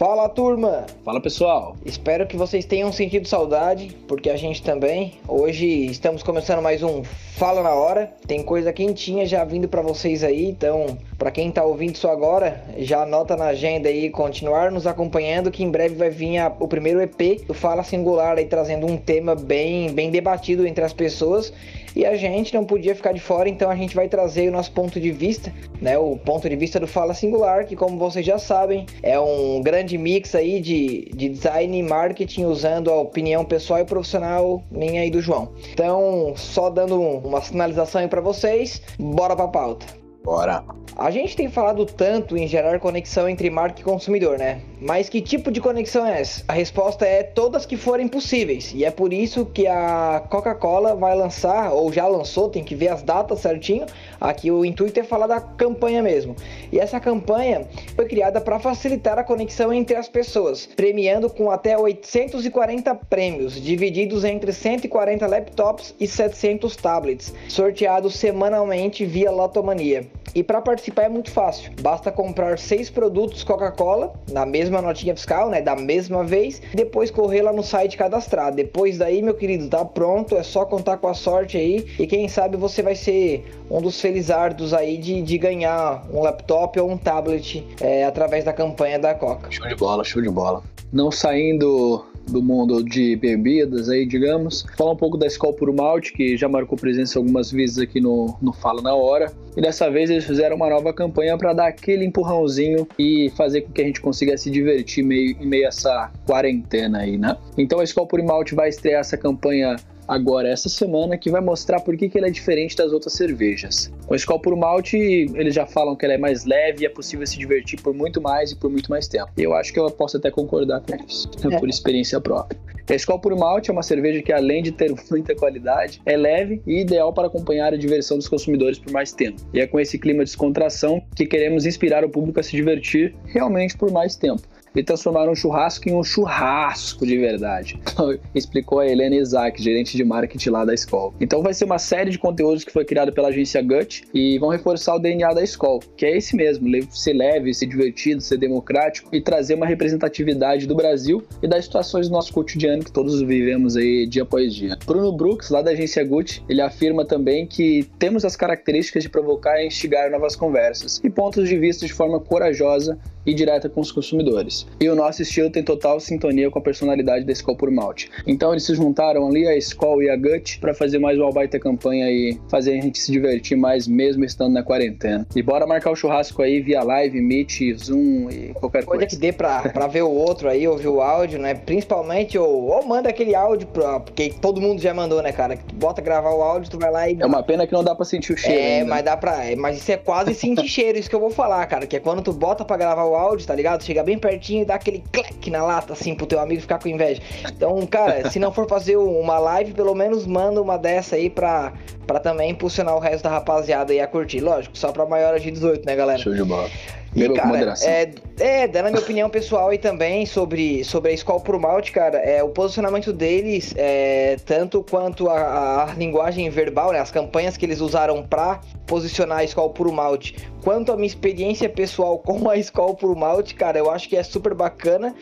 Fala turma! Fala pessoal! Espero que vocês tenham sentido saudade, porque a gente também. Hoje estamos começando mais um Fala na Hora. Tem coisa quentinha já vindo para vocês aí, então para quem tá ouvindo isso agora, já anota na agenda aí continuar nos acompanhando que em breve vai vir a, o primeiro EP do Fala Singular aí trazendo um tema bem bem debatido entre as pessoas e a gente não podia ficar de fora, então a gente vai trazer o nosso ponto de vista, né? O ponto de vista do Fala Singular, que como vocês já sabem, é um grande mix aí de, de design e marketing usando a opinião pessoal e profissional minha e do João. Então, só dando uma sinalização aí para vocês, bora pra pauta. Bora. A gente tem falado tanto em gerar conexão entre marca e consumidor, né? Mas que tipo de conexão é essa? A resposta é todas que forem possíveis. E é por isso que a Coca-Cola vai lançar, ou já lançou, tem que ver as datas certinho. Aqui o intuito é falar da campanha mesmo. E essa campanha foi criada para facilitar a conexão entre as pessoas, premiando com até 840 prêmios, divididos entre 140 laptops e 700 tablets, sorteados semanalmente via Lotomania. E para participar é muito fácil. Basta comprar seis produtos Coca-Cola na mesma notinha fiscal, né, da mesma vez, depois correr lá no site cadastrar. Depois daí, meu querido, tá pronto, é só contar com a sorte aí e quem sabe você vai ser um dos felizardos aí de, de ganhar um laptop ou um tablet é, através da campanha da Coca. Show de bola, show de bola. Não saindo do mundo de bebidas aí, digamos. Falar um pouco da Skol Puro Malte, que já marcou presença algumas vezes aqui no, no Fala na Hora. E dessa vez eles fizeram uma nova campanha para dar aquele empurrãozinho e fazer com que a gente consiga se divertir meio, em meio a essa quarentena aí, né? Então a Skol Puro Malte vai estrear essa campanha agora essa semana que vai mostrar por que, que ela é diferente das outras cervejas. Com a Skol Puro Malte, eles já falam que ela é mais leve e é possível se divertir por muito mais e por muito mais tempo. E eu acho que eu posso até concordar com isso, né, por experiência própria. A Skol Puro Malte é uma cerveja que, além de ter muita qualidade, é leve e ideal para acompanhar a diversão dos consumidores por mais tempo. E é com esse clima de descontração que queremos inspirar o público a se divertir realmente por mais tempo e transformaram um churrasco em um churrasco de verdade. Explicou a Helena Isaac, gerente de marketing lá da escola. Então vai ser uma série de conteúdos que foi criado pela agência Gut e vão reforçar o DNA da escola, que é esse mesmo, ser leve, ser divertido, ser democrático e trazer uma representatividade do Brasil e das situações do nosso cotidiano que todos vivemos aí dia após dia. Bruno Brooks, lá da agência Gut, ele afirma também que temos as características de provocar e instigar novas conversas e pontos de vista de forma corajosa e direta com os consumidores. E o nosso estilo tem total sintonia com a personalidade da Skol por Malte. Então eles se juntaram ali, a Skol e a Gut, para fazer mais uma baita campanha e fazer a gente se divertir mais mesmo estando na quarentena. E bora marcar o churrasco aí via live, Meet, Zoom e qualquer coisa. Coisa que dê pra, pra ver o outro aí, ouvir o áudio, né? Principalmente, ou, ou manda aquele áudio, pra, porque todo mundo já mandou, né, cara? Que tu bota gravar o áudio, tu vai lá e. É uma pena que não dá pra sentir o cheiro. É, ainda. mas dá pra. Mas isso é quase sentir cheiro, isso que eu vou falar, cara. Que é quando tu bota pra gravar o áudio, tá ligado? Chega bem pertinho e dá aquele clique na lata, assim, pro teu amigo ficar com inveja. Então, cara, se não for fazer uma live, pelo menos manda uma dessa aí pra, pra também impulsionar o resto da rapaziada aí a curtir. Lógico, só pra maiores de 18, né, galera? Show de bola. E, cara, é, é, dando a minha opinião pessoal aí também sobre, sobre a Skol Pro Malte, cara, é, o posicionamento deles, é, tanto quanto a, a, linguagem verbal, né, as campanhas que eles usaram pra posicionar a Skol Pro Malte, quanto a minha experiência pessoal com a Skol Pro Malte, cara, eu acho que é super bacana,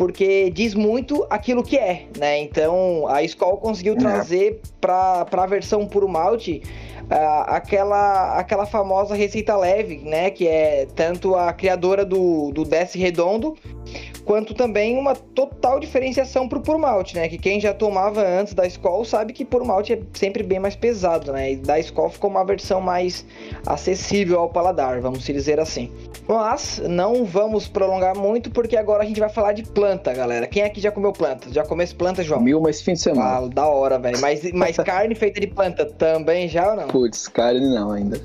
porque diz muito aquilo que é, né, então a Skol conseguiu trazer pra, pra versão Puro Malte Uh, aquela, aquela famosa receita leve, né? Que é tanto a criadora do, do Desce Redondo, quanto também uma total diferenciação pro puro malte, né? Que quem já tomava antes da Skol sabe que puro malte é sempre bem mais pesado, né? E da Skol ficou uma versão mais acessível ao paladar, vamos dizer assim. Mas não vamos prolongar muito porque agora a gente vai falar de planta, galera. Quem aqui já comeu planta? Já comeu planta, João? Mil, mas fim de semana. Ah, da hora, velho. Mas, mas carne feita de planta também já ou não? Putz, carne não ainda.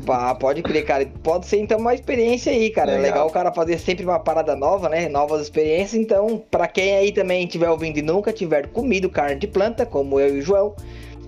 Pá, pode crer, cara. Pode ser então uma experiência aí, cara. Legal. É legal o cara fazer sempre uma parada nova, né? Novas experiências. Então, para quem aí também estiver ouvindo e nunca tiver comido carne de planta, como eu e o João,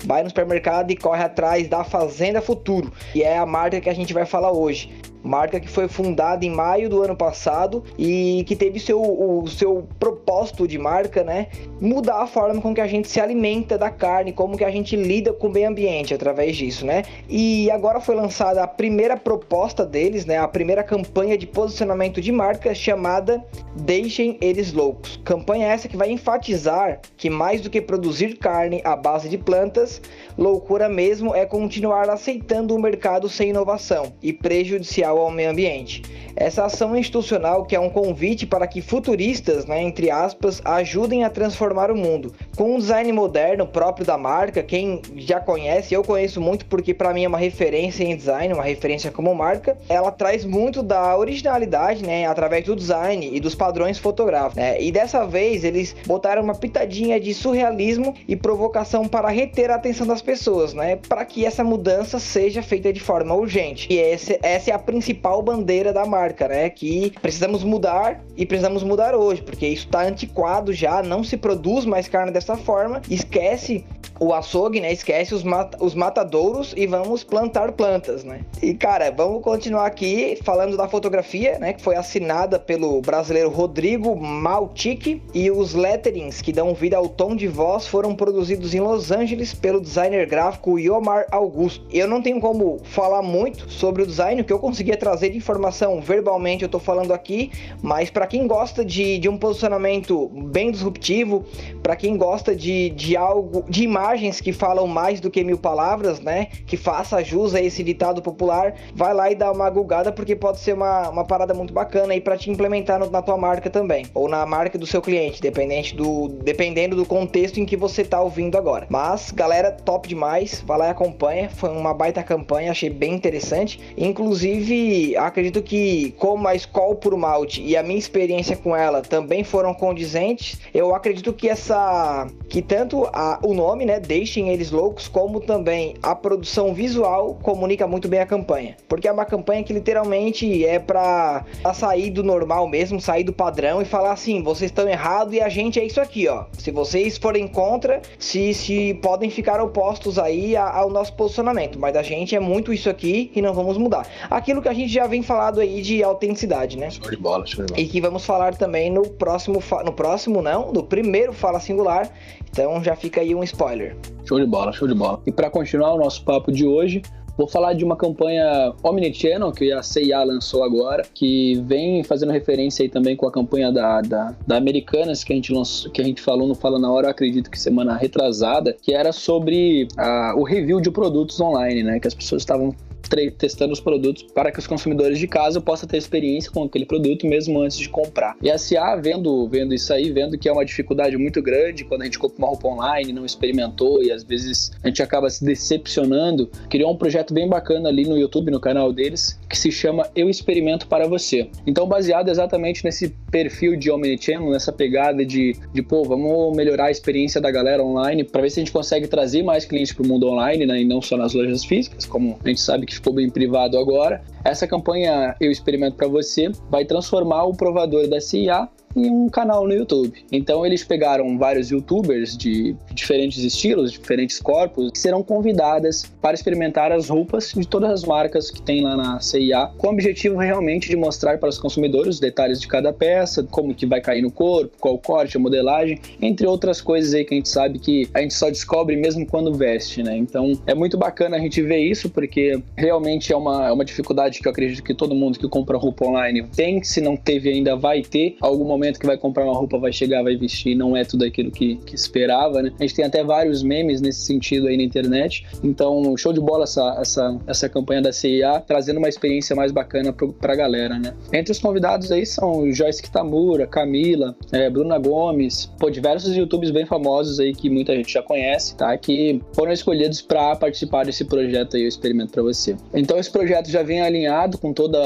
vai no supermercado e corre atrás da Fazenda Futuro, que é a marca que a gente vai falar hoje. Marca que foi fundada em maio do ano passado e que teve seu, o seu propósito de marca, né, mudar a forma com que a gente se alimenta da carne, como que a gente lida com o meio ambiente através disso, né? E agora foi lançada a primeira proposta deles, né, a primeira campanha de posicionamento de marca chamada Deixem eles loucos. Campanha essa que vai enfatizar que mais do que produzir carne à base de plantas, loucura mesmo é continuar aceitando o mercado sem inovação e prejudicial ao meio ambiente. Essa ação institucional que é um convite para que futuristas, né, entre aspas, ajudem a transformar o mundo. Com um design moderno próprio da marca, quem já conhece, eu conheço muito porque para mim é uma referência em design, uma referência como marca, ela traz muito da originalidade, né, através do design e dos padrões fotográficos. Né? E dessa vez eles botaram uma pitadinha de surrealismo e provocação para reter a atenção das pessoas, né, para que essa mudança seja feita de forma urgente. E esse, essa é a principal bandeira da marca né? Que precisamos mudar e precisamos mudar hoje, porque isso está antiquado já, não se produz mais carne dessa forma. Esquece o açougue, né? Esquece os, mat os matadouros e vamos plantar plantas, né? E cara, vamos continuar aqui falando da fotografia, né? Que foi assinada pelo brasileiro Rodrigo Maltic e os letterings que dão vida ao tom de voz foram produzidos em Los Angeles pelo designer gráfico Yomar Augusto. Eu não tenho como falar muito sobre o design, o que eu conseguia trazer de informação verbalmente eu tô falando aqui, mas para quem gosta de, de um posicionamento bem disruptivo, para quem gosta de, de algo, de imagens que falam mais do que mil palavras, né? Que faça jus a esse ditado popular, vai lá e dá uma gulgada porque pode ser uma, uma parada muito bacana aí para te implementar no, na tua marca também, ou na marca do seu cliente, dependente do, dependendo do contexto em que você tá ouvindo agora. Mas, galera, top demais, vai lá e acompanha, foi uma baita campanha, achei bem interessante. Inclusive, acredito que como a Skol por Malte e a minha experiência com ela também foram condizentes, eu acredito que essa que tanto a, o nome, né, deixem eles loucos, como também a produção visual comunica muito bem a campanha, porque é uma campanha que literalmente é para sair do normal mesmo, sair do padrão e falar assim, vocês estão errados e a gente é isso aqui, ó. Se vocês forem contra, se se podem ficar opostos aí ao nosso posicionamento, mas a gente é muito isso aqui e não vamos mudar. Aquilo que a gente já vem falado aí de autenticidade, né? Show de bola, show de bola. E que vamos falar também no próximo, no próximo não, no primeiro Fala Singular. Então já fica aí um spoiler. Show de bola, show de bola. E para continuar o nosso papo de hoje, Vou falar de uma campanha Omnichannel que a CIA lançou agora, que vem fazendo referência aí também com a campanha da, da, da Americanas que a gente lançou, que a gente falou no Fala na Hora, acredito que semana retrasada, que era sobre a, o review de produtos online, né? Que as pessoas estavam testando os produtos para que os consumidores de casa possam ter experiência com aquele produto mesmo antes de comprar. E a CA, vendo, vendo isso aí, vendo que é uma dificuldade muito grande quando a gente compra uma roupa online, não experimentou e às vezes a gente acaba se decepcionando, criou um projeto bem bacana ali no YouTube, no canal deles, que se chama Eu Experimento para Você. Então, baseado exatamente nesse perfil de Omnichannel, nessa pegada de, de pô, vamos melhorar a experiência da galera online para ver se a gente consegue trazer mais clientes para o mundo online, né, e não só nas lojas físicas, como a gente sabe que ficou bem privado agora. Essa campanha Eu Experimento para Você vai transformar o provador da CIA em um canal no YouTube. Então eles pegaram vários youtubers de diferentes estilos, diferentes corpos, que serão convidadas para experimentar as roupas de todas as marcas que tem lá na CIA, com o objetivo realmente de mostrar para os consumidores os detalhes de cada peça, como que vai cair no corpo, qual corte, a modelagem, entre outras coisas aí que a gente sabe que a gente só descobre mesmo quando veste, né? Então é muito bacana a gente ver isso, porque realmente é uma, é uma dificuldade que eu acredito que todo mundo que compra roupa online tem, se não teve ainda vai ter algum momento momento que vai comprar uma roupa, vai chegar, vai vestir, não é tudo aquilo que, que esperava, né? A gente tem até vários memes nesse sentido aí na internet. Então, show de bola essa, essa, essa campanha da CIA, trazendo uma experiência mais bacana pro, pra galera, né? Entre os convidados aí são Joyce Kitamura, Camila, é, Bruna Gomes, pô, diversos youtubers bem famosos aí que muita gente já conhece, tá? Que foram escolhidos para participar desse projeto aí, o experimento para você. Então, esse projeto já vem alinhado com todo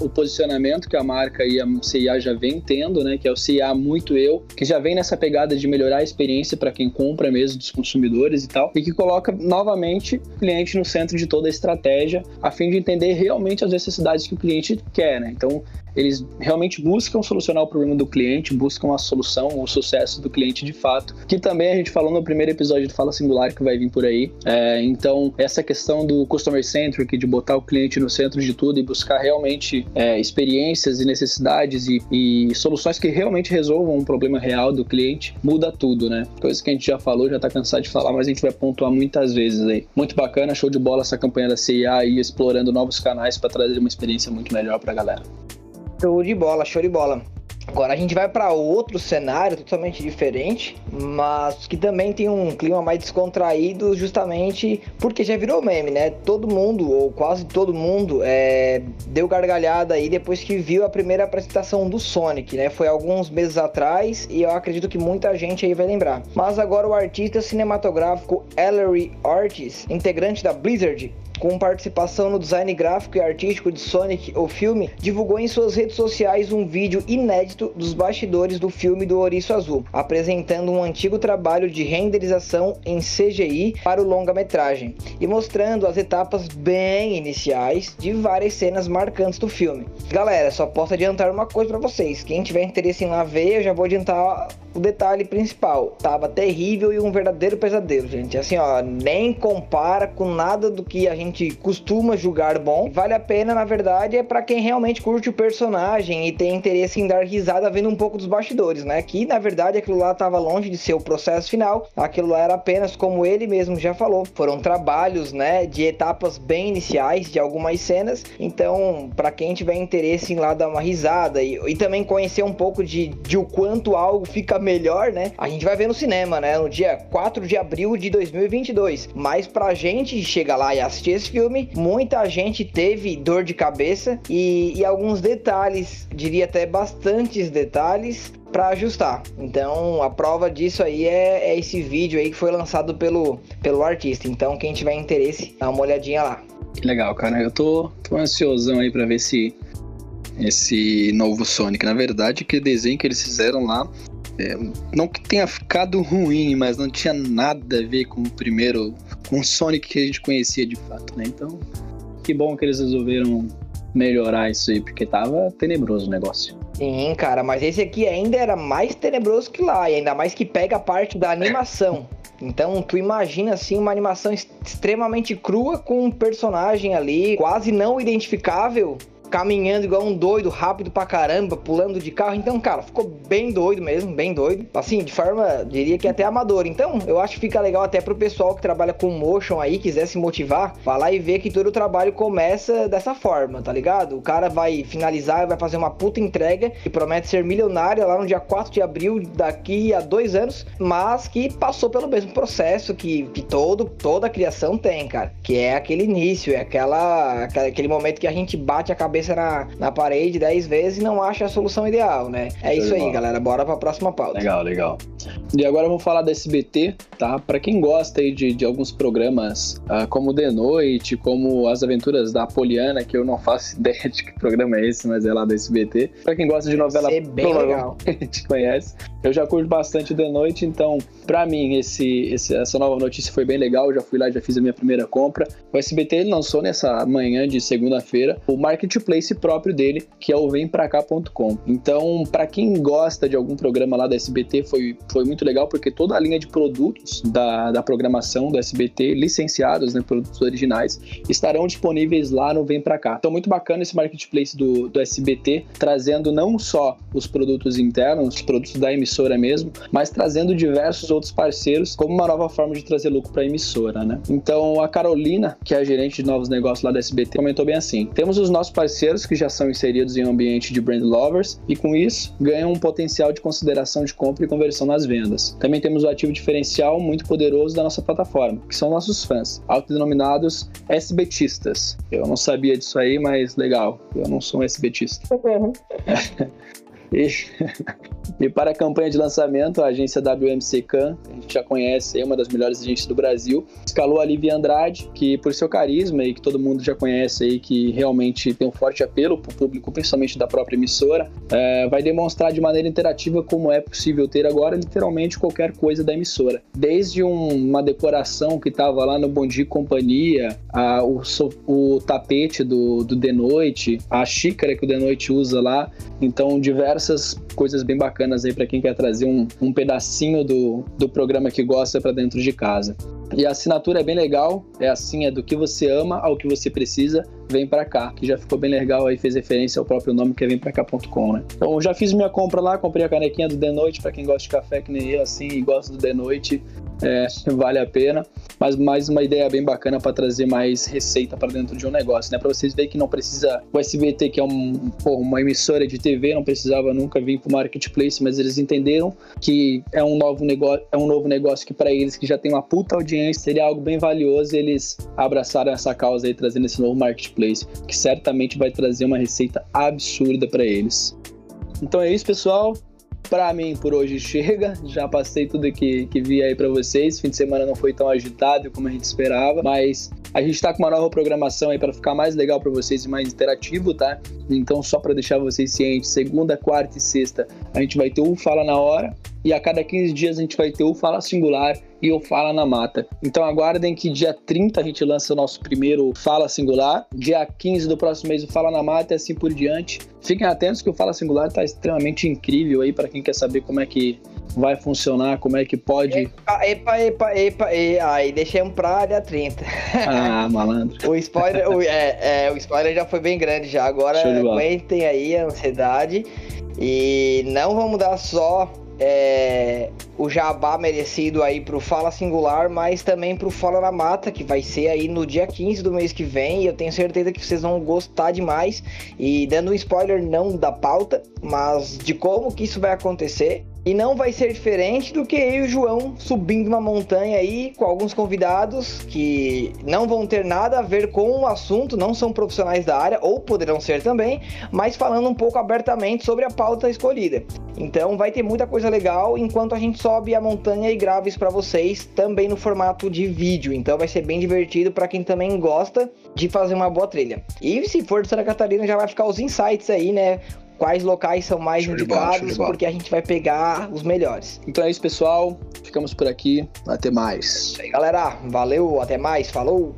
o posicionamento que a marca e a CIA já vem tendo, né? Que é o CIA Muito Eu, que já vem nessa pegada de melhorar a experiência para quem compra mesmo, dos consumidores e tal, e que coloca novamente o cliente no centro de toda a estratégia, a fim de entender realmente as necessidades que o cliente quer, né? Então, eles realmente buscam solucionar o problema do cliente, buscam a solução, o sucesso do cliente de fato, que também a gente falou no primeiro episódio do Fala Singular que vai vir por aí. É, então, essa questão do customer centric, de botar o cliente no centro de tudo e buscar realmente é, experiências e necessidades e, e, soluções que realmente resolvam um problema real do cliente, muda tudo, né? Coisa que a gente já falou, já tá cansado de falar, mas a gente vai pontuar muitas vezes aí. Muito bacana, show de bola essa campanha da CIA aí, explorando novos canais para trazer uma experiência muito melhor pra galera. Show de bola, show de bola. Agora a gente vai para outro cenário totalmente diferente, mas que também tem um clima mais descontraído, justamente porque já virou meme, né? Todo mundo, ou quase todo mundo, é, deu gargalhada aí depois que viu a primeira apresentação do Sonic, né? Foi alguns meses atrás e eu acredito que muita gente aí vai lembrar. Mas agora o artista cinematográfico Ellery Ortiz, integrante da Blizzard, com participação no design gráfico e artístico de Sonic, o filme, divulgou em suas redes sociais um vídeo inédito dos bastidores do filme do Ouriço Azul, apresentando um antigo trabalho de renderização em CGI para o longa-metragem e mostrando as etapas bem iniciais de várias cenas marcantes do filme. Galera, só posso adiantar uma coisa para vocês: quem tiver interesse em lá ver, eu já vou adiantar o detalhe principal. Tava terrível e um verdadeiro pesadelo, gente. Assim, ó, nem compara com nada do que a gente costuma julgar bom. Vale a pena, na verdade, é para quem realmente curte o personagem e tem interesse em dar risada vendo um pouco dos bastidores, né? Que na verdade aquilo lá tava longe de ser o processo final. Aquilo lá era apenas, como ele mesmo já falou, foram trabalhos, né, de etapas bem iniciais de algumas cenas. Então, para quem tiver interesse em lá dar uma risada e, e também conhecer um pouco de, de o quanto algo fica melhor, né? A gente vai ver no cinema, né? No dia 4 de abril de 2022. Mas pra gente chegar lá e assistir esse filme, muita gente teve dor de cabeça e, e alguns detalhes, diria até bastantes detalhes, para ajustar. Então a prova disso aí é, é, esse vídeo aí que foi lançado pelo, pelo artista. Então quem tiver interesse, dá uma olhadinha lá. Que legal, cara. Eu tô, tô ansiosão aí para ver se esse novo Sonic. Na verdade, que desenho que eles fizeram lá é, não que tenha ficado ruim, mas não tinha nada a ver com o primeiro, com o Sonic que a gente conhecia de fato, né? Então, que bom que eles resolveram melhorar isso aí, porque tava tenebroso o negócio. Sim, cara, mas esse aqui ainda era mais tenebroso que lá, e ainda mais que pega a parte da animação. Então, tu imagina assim uma animação extremamente crua com um personagem ali quase não identificável caminhando igual um doido, rápido pra caramba, pulando de carro. Então, cara, ficou bem doido mesmo, bem doido. Assim, de forma, diria que até amador. Então, eu acho que fica legal até pro pessoal que trabalha com motion aí, quiser se motivar, falar e ver que todo o trabalho começa dessa forma, tá ligado? O cara vai finalizar, vai fazer uma puta entrega e promete ser milionário lá no dia 4 de abril daqui a dois anos, mas que passou pelo mesmo processo que, que todo, toda a criação tem, cara. Que é aquele início, é aquela, aquele momento que a gente bate a cabeça cabeça na, na parede 10 vezes e não acha a solução ideal, né? É isso aí, galera. Bora pra próxima pauta. Legal, legal. E agora vamos falar da SBT, tá? Para quem gosta aí de, de alguns programas, uh, como The Noite, como As Aventuras da Poliana, que eu não faço ideia de que programa é esse, mas é lá da SBT. Para quem gosta de novela, Ser bem legal. a gente conhece. Eu já curto bastante The Noite, então, para mim, esse, esse, essa nova notícia foi bem legal. Eu já fui lá, já fiz a minha primeira compra. O SBT ele lançou nessa manhã de segunda-feira o Marketplace próprio dele, que é o vempracá.com. Então, para quem gosta de algum programa lá da SBT, foi, foi muito legal, porque toda a linha de produtos da, da programação do SBT, licenciados, né, produtos originais, estarão disponíveis lá no Vem Pra Cá. Então, muito bacana esse marketplace do, do SBT, trazendo não só os produtos internos, os produtos da emissora mesmo, mas trazendo diversos outros parceiros como uma nova forma de trazer lucro para a emissora, né? Então, a Carolina, que é a gerente de novos negócios lá da SBT, comentou bem assim: temos os nossos parceiros que já são inseridos em um ambiente de brand lovers e com isso ganham um potencial de consideração de compra e conversão nas vendas. Também temos o ativo diferencial muito poderoso da nossa plataforma, que são nossos fãs, autodenominados SBTistas. Eu não sabia disso aí, mas legal, eu não sou um SBTista. Uhum. e... E para a campanha de lançamento, a agência WMC Can, a gente já conhece, é uma das melhores agências do Brasil, escalou a Lívia Andrade, que por seu carisma e que todo mundo já conhece aí, que realmente tem um forte apelo para o público, principalmente da própria emissora, é, vai demonstrar de maneira interativa como é possível ter agora literalmente qualquer coisa da emissora. Desde um, uma decoração que estava lá no Bondi Companhia, a, o, o, tapete do, do The Noite, a xícara que o The Noite usa lá, então diversas coisas bem bacanas aí para quem quer trazer um, um pedacinho do, do programa que gosta para dentro de casa. E a assinatura é bem legal, é assim, é do que você ama ao que você precisa, vem para cá, que já ficou bem legal aí, fez referência ao próprio nome que é vem pra cá.com, né? Então já fiz minha compra lá, comprei a canequinha do The Noite para quem gosta de café que nem eu, assim, e gosta do The Noite é, vale a pena. Mas mais uma ideia bem bacana para trazer mais receita para dentro de um negócio, né? Para vocês verem que não precisa. O SBT, que é um, pô, uma emissora de TV, não precisava nunca vir para o marketplace, mas eles entenderam que é um novo negócio, é um novo negócio que para eles que já tem uma puta audiência seria algo bem valioso. Eles abraçaram essa causa aí, trazendo esse novo marketplace, que certamente vai trazer uma receita absurda para eles. Então é isso, pessoal. Para mim, por hoje chega. Já passei tudo que, que vi aí para vocês. Fim de semana não foi tão agitado como a gente esperava, mas a gente está com uma nova programação aí para ficar mais legal para vocês e mais interativo, tá? Então, só para deixar vocês cientes, segunda, quarta e sexta a gente vai ter um Fala na Hora e a cada 15 dias a gente vai ter o Fala Singular e o Fala na Mata. Então aguardem que dia 30 a gente lança o nosso primeiro Fala Singular, dia 15 do próximo mês o Fala na Mata e assim por diante. Fiquem atentos que o Fala Singular está extremamente incrível aí para quem quer saber como é que vai funcionar, como é que pode. Epa, epa, epa, epa, e aí deixamos pra dia 30. Ah, malandro. o spoiler, o, é, é, o spoiler já foi bem grande já. Agora aguentem aí a ansiedade. E não vamos dar só é, o jabá merecido aí pro Fala Singular, mas também pro Fala na Mata, que vai ser aí no dia 15 do mês que vem. E eu tenho certeza que vocês vão gostar demais. E dando um spoiler não da pauta, mas de como que isso vai acontecer. E não vai ser diferente do que eu e o João subindo uma montanha aí com alguns convidados que não vão ter nada a ver com o assunto, não são profissionais da área, ou poderão ser também, mas falando um pouco abertamente sobre a pauta escolhida. Então vai ter muita coisa legal enquanto a gente sobe a montanha e grava isso para vocês também no formato de vídeo. Então vai ser bem divertido para quem também gosta de fazer uma boa trilha. E se for de Santa Catarina já vai ficar os insights aí, né? Quais locais são mais show indicados, bola, porque a gente vai pegar os melhores. Então é isso, pessoal. Ficamos por aqui. Até mais. É galera. Valeu, até mais. Falou.